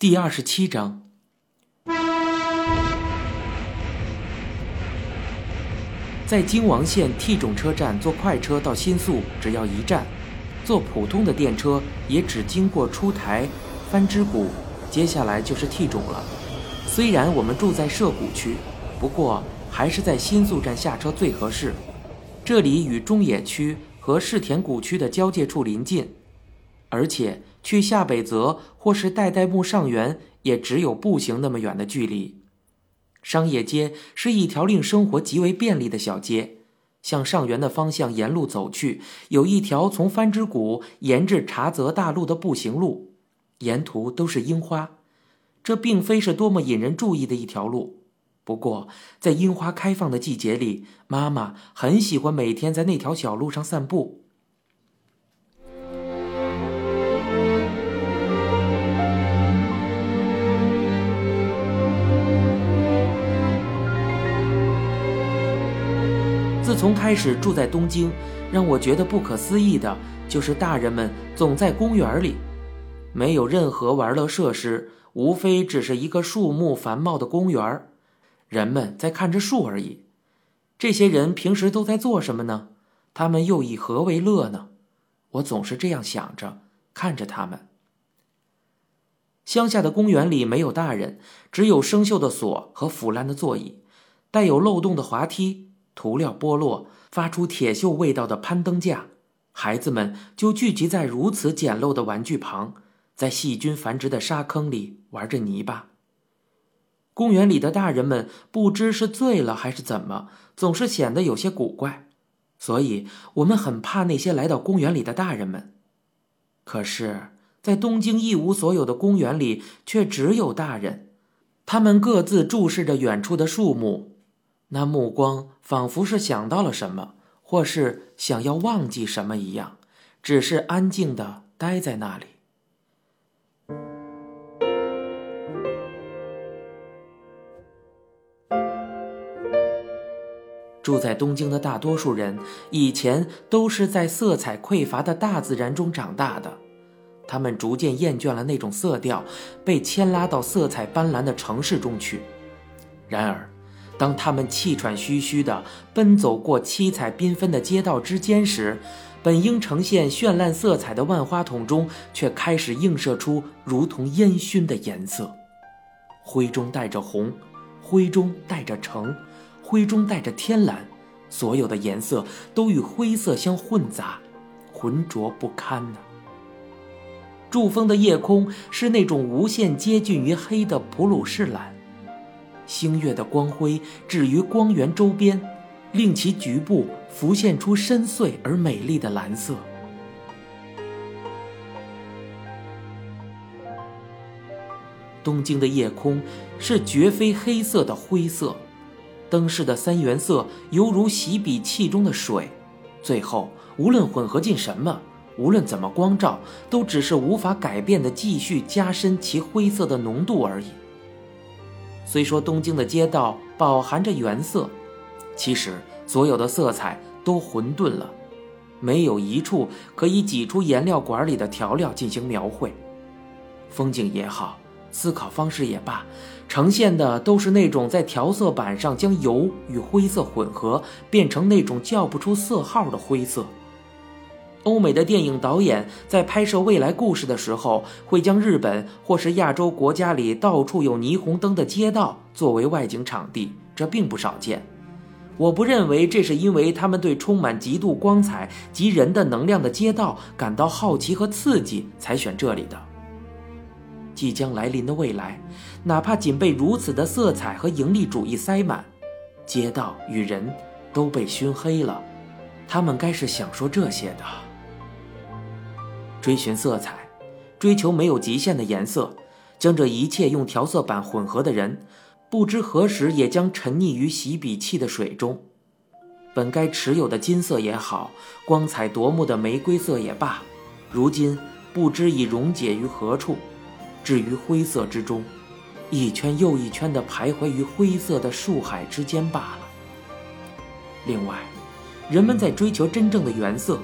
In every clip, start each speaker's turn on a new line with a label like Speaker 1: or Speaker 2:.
Speaker 1: 第二十七章，在京王线 T 种车站坐快车到新宿只要一站，坐普通的电车也只经过出台、番之谷，接下来就是 T 种了。虽然我们住在涉谷区，不过还是在新宿站下车最合适。这里与中野区和世田谷区的交界处临近。而且去下北泽或是代代木上原也只有步行那么远的距离。商业街是一条令生活极为便利的小街。向上原的方向沿路走去，有一条从番之谷沿至茶泽大路的步行路，沿途都是樱花。这并非是多么引人注意的一条路，不过在樱花开放的季节里，妈妈很喜欢每天在那条小路上散步。从开始住在东京，让我觉得不可思议的就是大人们总在公园里，没有任何玩乐设施，无非只是一个树木繁茂的公园，人们在看着树而已。这些人平时都在做什么呢？他们又以何为乐呢？我总是这样想着，看着他们。乡下的公园里没有大人，只有生锈的锁和腐烂的座椅，带有漏洞的滑梯。涂料剥落，发出铁锈味道的攀登架，孩子们就聚集在如此简陋的玩具旁，在细菌繁殖的沙坑里玩着泥巴。公园里的大人们不知是醉了还是怎么，总是显得有些古怪，所以我们很怕那些来到公园里的大人们。可是，在东京一无所有的公园里，却只有大人，他们各自注视着远处的树木。那目光仿佛是想到了什么，或是想要忘记什么一样，只是安静的待在那里。住在东京的大多数人，以前都是在色彩匮乏的大自然中长大的，他们逐渐厌倦了那种色调，被牵拉到色彩斑斓的城市中去。然而。当他们气喘吁吁地奔走过七彩缤纷的街道之间时，本应呈现绚烂色彩的万花筒中却开始映射出如同烟熏的颜色。灰中带着红，灰中带着橙，灰中带着天蓝，所有的颜色都与灰色相混杂，浑浊不堪呢。筑风的夜空是那种无限接近于黑的普鲁士蓝。星月的光辉置于光源周边，令其局部浮现出深邃而美丽的蓝色。东京的夜空是绝非黑色的灰色，灯饰的三原色犹如洗笔器中的水，最后无论混合进什么，无论怎么光照，都只是无法改变的继续加深其灰色的浓度而已。虽说东京的街道饱含着原色，其实所有的色彩都混沌了，没有一处可以挤出颜料管里的调料进行描绘。风景也好，思考方式也罢，呈现的都是那种在调色板上将油与灰色混合，变成那种叫不出色号的灰色。欧美的电影导演在拍摄未来故事的时候，会将日本或是亚洲国家里到处有霓虹灯的街道作为外景场地，这并不少见。我不认为这是因为他们对充满极度光彩及人的能量的街道感到好奇和刺激才选这里的。即将来临的未来，哪怕仅被如此的色彩和盈利主义塞满，街道与人都被熏黑了，他们该是想说这些的。追寻色彩，追求没有极限的颜色，将这一切用调色板混合的人，不知何时也将沉溺于洗笔器的水中。本该持有的金色也好，光彩夺目的玫瑰色也罢，如今不知已溶解于何处，置于灰色之中，一圈又一圈地徘徊于灰色的树海之间罢了。另外，人们在追求真正的原色。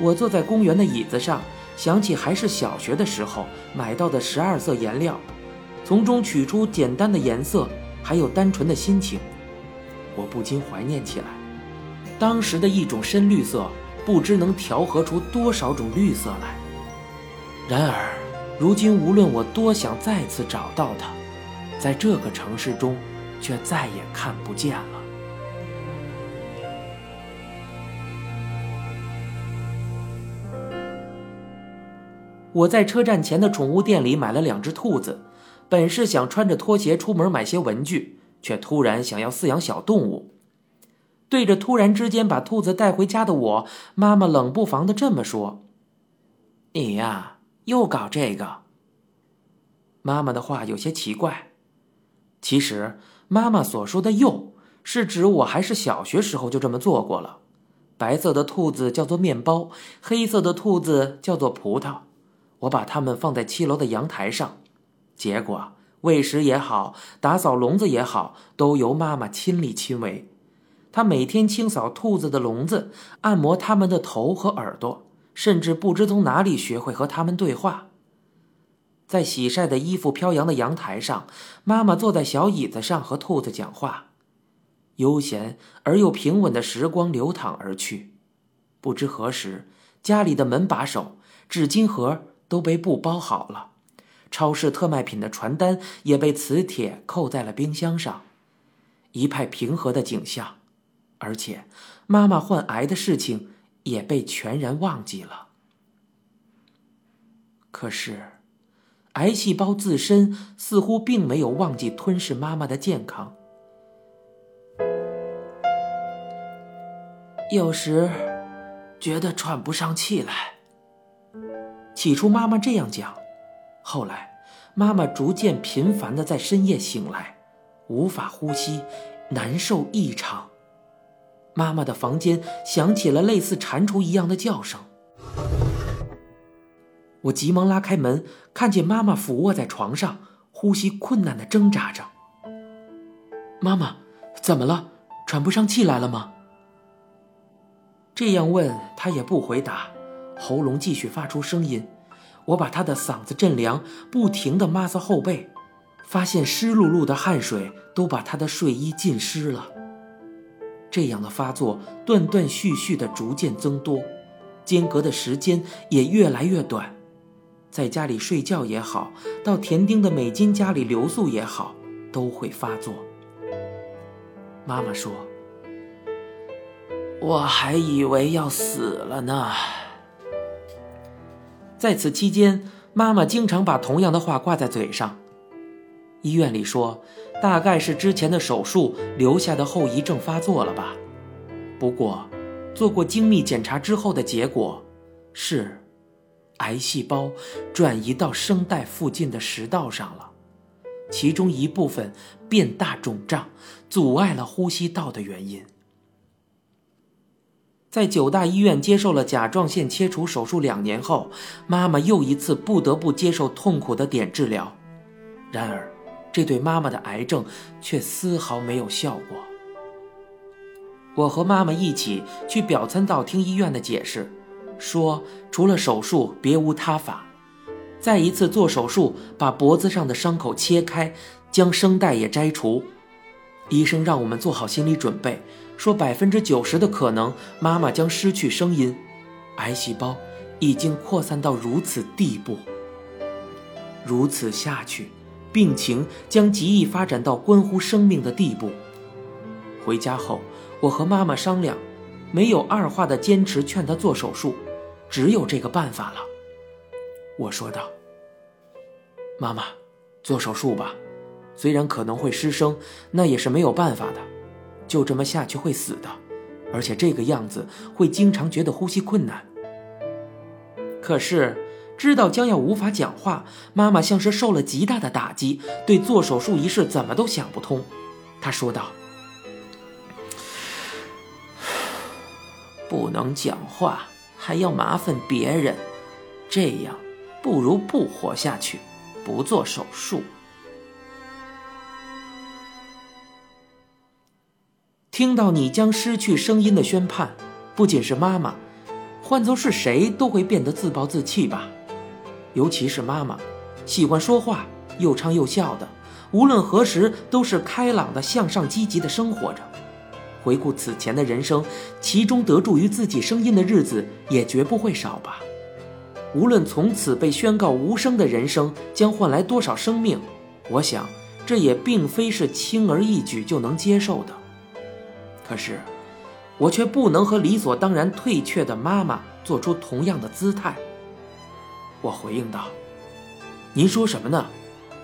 Speaker 1: 我坐在公园的椅子上，想起还是小学的时候买到的十二色颜料，从中取出简单的颜色，还有单纯的心情，我不禁怀念起来。当时的一种深绿色，不知能调和出多少种绿色来。然而，如今无论我多想再次找到它，在这个城市中，却再也看不见了。我在车站前的宠物店里买了两只兔子，本是想穿着拖鞋出门买些文具，却突然想要饲养小动物。对着突然之间把兔子带回家的我，妈妈冷不防的这么说：“你呀，又搞这个。”妈妈的话有些奇怪。其实，妈妈所说的“又”是指我还是小学时候就这么做过了。白色的兔子叫做面包，黑色的兔子叫做葡萄。我把它们放在七楼的阳台上，结果喂食也好，打扫笼子也好，都由妈妈亲力亲为。她每天清扫兔子的笼子，按摩它们的头和耳朵，甚至不知从哪里学会和它们对话。在洗晒的衣服飘扬的阳台上，妈妈坐在小椅子上和兔子讲话，悠闲而又平稳的时光流淌而去。不知何时，家里的门把手、纸巾盒。都被布包好了，超市特卖品的传单也被磁铁扣在了冰箱上，一派平和的景象，而且妈妈患癌的事情也被全然忘记了。可是，癌细胞自身似乎并没有忘记吞噬妈妈的健康，有时觉得喘不上气来。起初妈妈这样讲，后来妈妈逐渐频繁的在深夜醒来，无法呼吸，难受异常。妈妈的房间响起了类似蟾蜍一样的叫声。我急忙拉开门，看见妈妈俯卧在床上，呼吸困难的挣扎着。妈妈，怎么了？喘不上气来了吗？这样问她也不回答。喉咙继续发出声音，我把他的嗓子震凉，不停地抹擦后背，发现湿漉漉的汗水都把他的睡衣浸湿了。这样的发作断断续续的逐渐增多，间隔的时间也越来越短。在家里睡觉也好，到田丁的美金家里留宿也好，都会发作。妈妈说：“我还以为要死了呢。”在此期间，妈妈经常把同样的话挂在嘴上。医院里说，大概是之前的手术留下的后遗症发作了吧。不过，做过精密检查之后的结果是，癌细胞转移到声带附近的食道上了，其中一部分变大肿胀，阻碍了呼吸道的原因。在九大医院接受了甲状腺切除手术两年后，妈妈又一次不得不接受痛苦的碘治疗。然而，这对妈妈的癌症却丝毫没有效果。我和妈妈一起去表参道听医院的解释，说除了手术别无他法。再一次做手术，把脖子上的伤口切开，将声带也摘除。医生让我们做好心理准备。说百分之九十的可能，妈妈将失去声音，癌细胞已经扩散到如此地步。如此下去，病情将极易发展到关乎生命的地步。回家后，我和妈妈商量，没有二话的坚持劝她做手术，只有这个办法了。我说道：“妈妈，做手术吧，虽然可能会失声，那也是没有办法的。”就这么下去会死的，而且这个样子会经常觉得呼吸困难。可是知道将要无法讲话，妈妈像是受了极大的打击，对做手术一事怎么都想不通。她说道：“不能讲话，还要麻烦别人，这样不如不活下去，不做手术。”听到你将失去声音的宣判，不仅是妈妈，换作是谁都会变得自暴自弃吧。尤其是妈妈，喜欢说话，又唱又笑的，无论何时都是开朗的、向上、积极的生活着。回顾此前的人生，其中得助于自己声音的日子也绝不会少吧。无论从此被宣告无声的人生将换来多少生命，我想这也并非是轻而易举就能接受的。可是，我却不能和理所当然退却的妈妈做出同样的姿态。我回应道：“您说什么呢？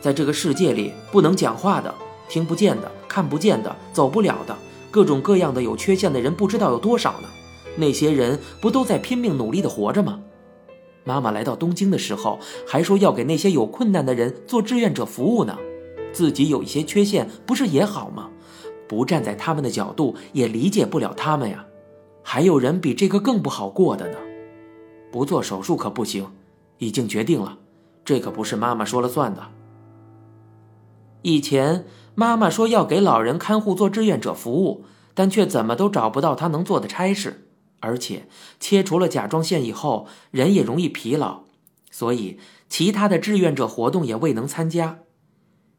Speaker 1: 在这个世界里，不能讲话的、听不见的、看不见的、走不了的。”各种各样的有缺陷的人不知道有多少呢？那些人不都在拼命努力的活着吗？妈妈来到东京的时候，还说要给那些有困难的人做志愿者服务呢。自己有一些缺陷，不是也好吗？不站在他们的角度，也理解不了他们呀。还有人比这个更不好过的呢。不做手术可不行，已经决定了，这可不是妈妈说了算的。以前。妈妈说要给老人看护做志愿者服务，但却怎么都找不到她能做的差事。而且切除了甲状腺以后，人也容易疲劳，所以其他的志愿者活动也未能参加。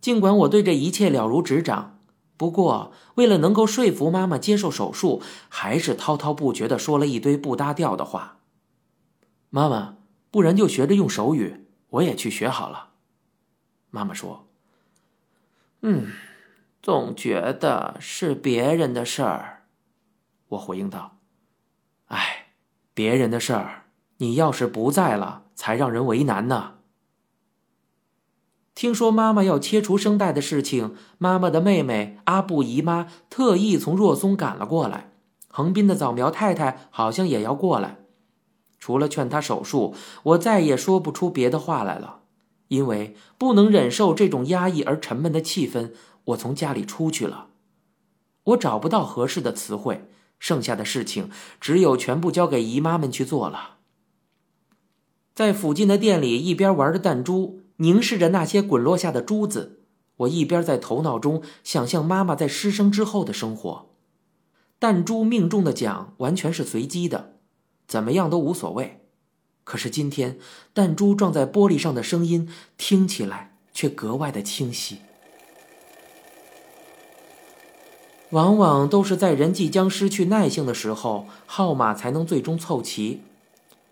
Speaker 1: 尽管我对这一切了如指掌，不过为了能够说服妈妈接受手术，还是滔滔不绝地说了一堆不搭调的话。妈妈，不然就学着用手语，我也去学好了。妈妈说。嗯，总觉得是别人的事儿，我回应道：“哎，别人的事儿，你要是不在了，才让人为难呢。”听说妈妈要切除声带的事情，妈妈的妹妹阿布姨妈特意从若松赶了过来，横滨的早苗太太好像也要过来。除了劝她手术，我再也说不出别的话来了。因为不能忍受这种压抑而沉闷的气氛，我从家里出去了。我找不到合适的词汇，剩下的事情只有全部交给姨妈们去做了。在附近的店里，一边玩着弹珠，凝视着那些滚落下的珠子，我一边在头脑中想象妈妈在失声之后的生活。弹珠命中的奖完全是随机的，怎么样都无所谓。可是今天，弹珠撞在玻璃上的声音听起来却格外的清晰。往往都是在人即将失去耐性的时候，号码才能最终凑齐。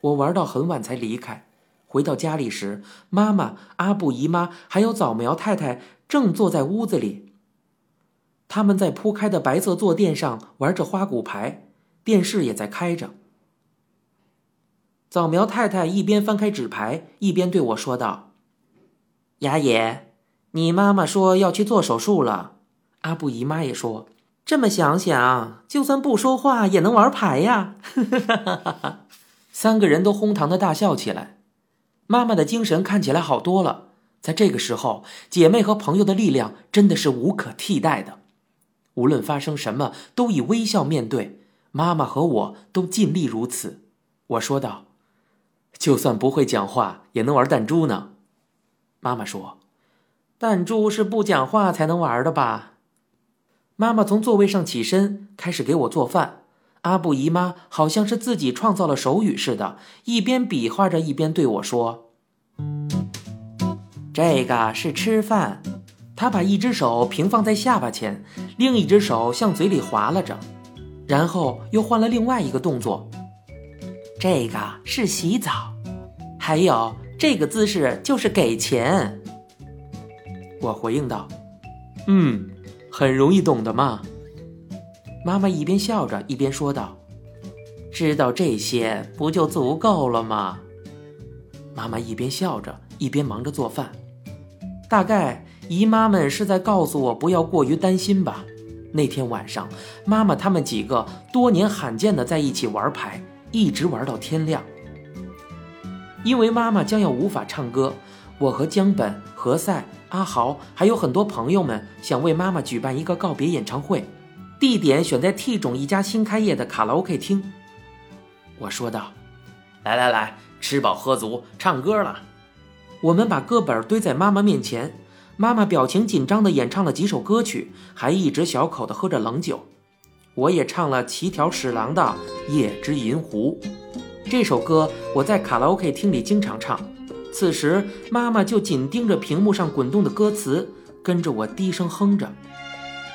Speaker 1: 我玩到很晚才离开，回到家里时，妈妈、阿布姨妈还有早苗太太正坐在屋子里。他们在铺开的白色坐垫上玩着花骨牌，电视也在开着。早苗太太一边翻开纸牌，一边对我说道：“雅野，你妈妈说要去做手术了。”阿布姨妈也说：“这么想想，就算不说话也能玩牌呀！” 三个人都哄堂的大笑起来。妈妈的精神看起来好多了。在这个时候，姐妹和朋友的力量真的是无可替代的。无论发生什么，都以微笑面对。妈妈和我都尽力如此。我说道。就算不会讲话，也能玩弹珠呢。妈妈说：“弹珠是不讲话才能玩的吧？”妈妈从座位上起身，开始给我做饭。阿布姨妈好像是自己创造了手语似的，一边比划着，一边对我说：“这个是吃饭。”她把一只手平放在下巴前，另一只手向嘴里划拉着，然后又换了另外一个动作。这个是洗澡，还有这个姿势就是给钱。我回应道：“嗯，很容易懂的嘛。”妈妈一边笑着一边说道：“知道这些不就足够了吗？”妈妈一边笑着一边忙着做饭，大概姨妈们是在告诉我不要过于担心吧。那天晚上，妈妈他们几个多年罕见的在一起玩牌。一直玩到天亮。因为妈妈将要无法唱歌，我和江本、何塞、阿豪还有很多朋友们想为妈妈举办一个告别演唱会，地点选在 T 种一家新开业的卡拉 OK 厅。我说道：“来来来，吃饱喝足，唱歌了。”我们把歌本堆在妈妈面前，妈妈表情紧张地演唱了几首歌曲，还一直小口地喝着冷酒。我也唱了齐条史郎的《夜之银狐》，这首歌我在卡拉 OK 厅里经常唱。此时，妈妈就紧盯着屏幕上滚动的歌词，跟着我低声哼着。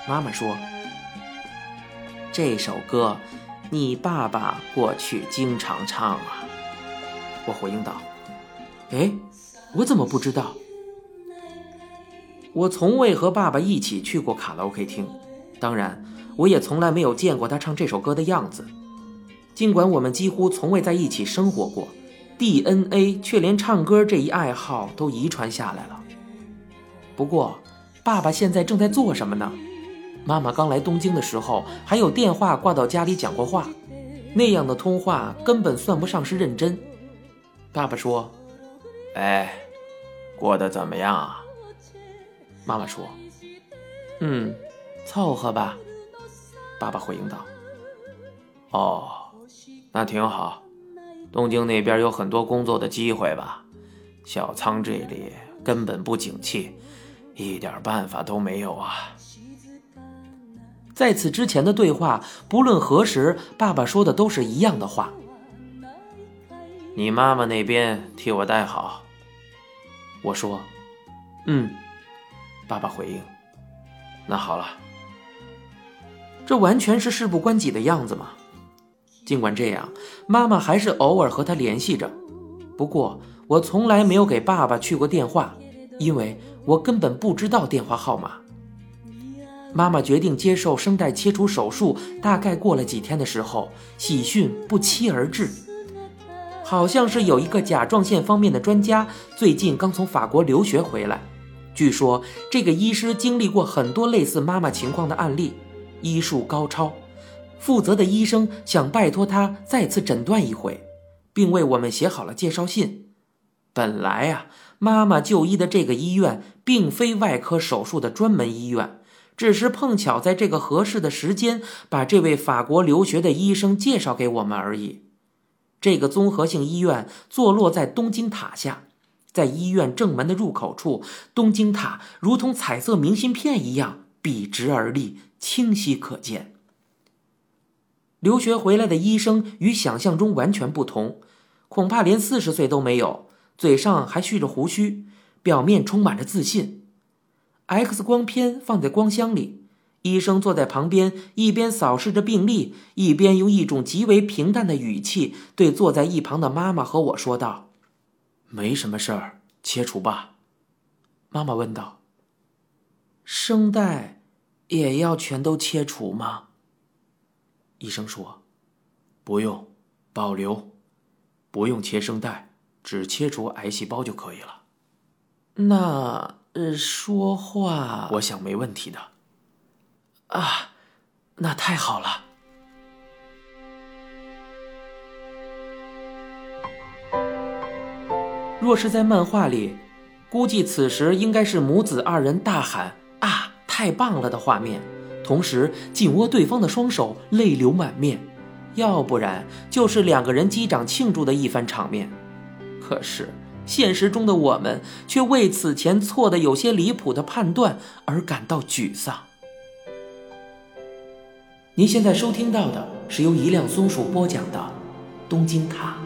Speaker 1: 妈妈说：“这首歌，你爸爸过去经常唱啊。”我回应道：“哎，我怎么不知道？我从未和爸爸一起去过卡拉 OK 厅，当然，我也从来没有见过他唱这首歌的样子。尽管我们几乎从未在一起生活过。” DNA 却连唱歌这一爱好都遗传下来了。不过，爸爸现在正在做什么呢？妈妈刚来东京的时候还有电话挂到家里讲过话，那样的通话根本算不上是认真。爸爸说：“
Speaker 2: 哎，过得怎么样啊？”
Speaker 1: 妈妈说：“嗯，凑合吧。”爸爸回应道：“
Speaker 2: 哦，那挺好。”东京那边有很多工作的机会吧？小仓这里根本不景气，一点办法都没有啊！
Speaker 1: 在此之前的对话，不论何时，爸爸说的都是一样的话。
Speaker 2: 你妈妈那边替我带好。
Speaker 1: 我说：“嗯。”爸爸回应：“
Speaker 2: 那好了。”
Speaker 1: 这完全是事不关己的样子嘛。尽管这样，妈妈还是偶尔和他联系着。不过，我从来没有给爸爸去过电话，因为我根本不知道电话号码。妈妈决定接受声带切除手术，大概过了几天的时候，喜讯不期而至，好像是有一个甲状腺方面的专家最近刚从法国留学回来。据说这个医师经历过很多类似妈妈情况的案例，医术高超。负责的医生想拜托他再次诊断一回，并为我们写好了介绍信。本来啊，妈妈就医的这个医院并非外科手术的专门医院，只是碰巧在这个合适的时间把这位法国留学的医生介绍给我们而已。这个综合性医院坐落在东京塔下，在医院正门的入口处，东京塔如同彩色明信片一样笔直而立，清晰可见。留学回来的医生与想象中完全不同，恐怕连四十岁都没有，嘴上还蓄着胡须，表面充满着自信。X 光片放在光箱里，医生坐在旁边，一边扫视着病历，一边用一种极为平淡的语气对坐在一旁的妈妈和我说道：“
Speaker 2: 没什么事儿，切除吧。”
Speaker 1: 妈妈问道：“声带也要全都切除吗？”
Speaker 2: 医生说：“不用，保留，不用切声带，只切除癌细胞就可以了。”
Speaker 1: 那呃，说话，
Speaker 2: 我想没问题的。
Speaker 1: 啊，那太好了。若是在漫画里，估计此时应该是母子二人大喊“啊，太棒了”的画面。同时紧握对方的双手，泪流满面；要不然就是两个人击掌庆祝的一番场面。可是现实中的我们却为此前错的有些离谱的判断而感到沮丧。您现在收听到的是由一辆松鼠播讲的《东京塔》。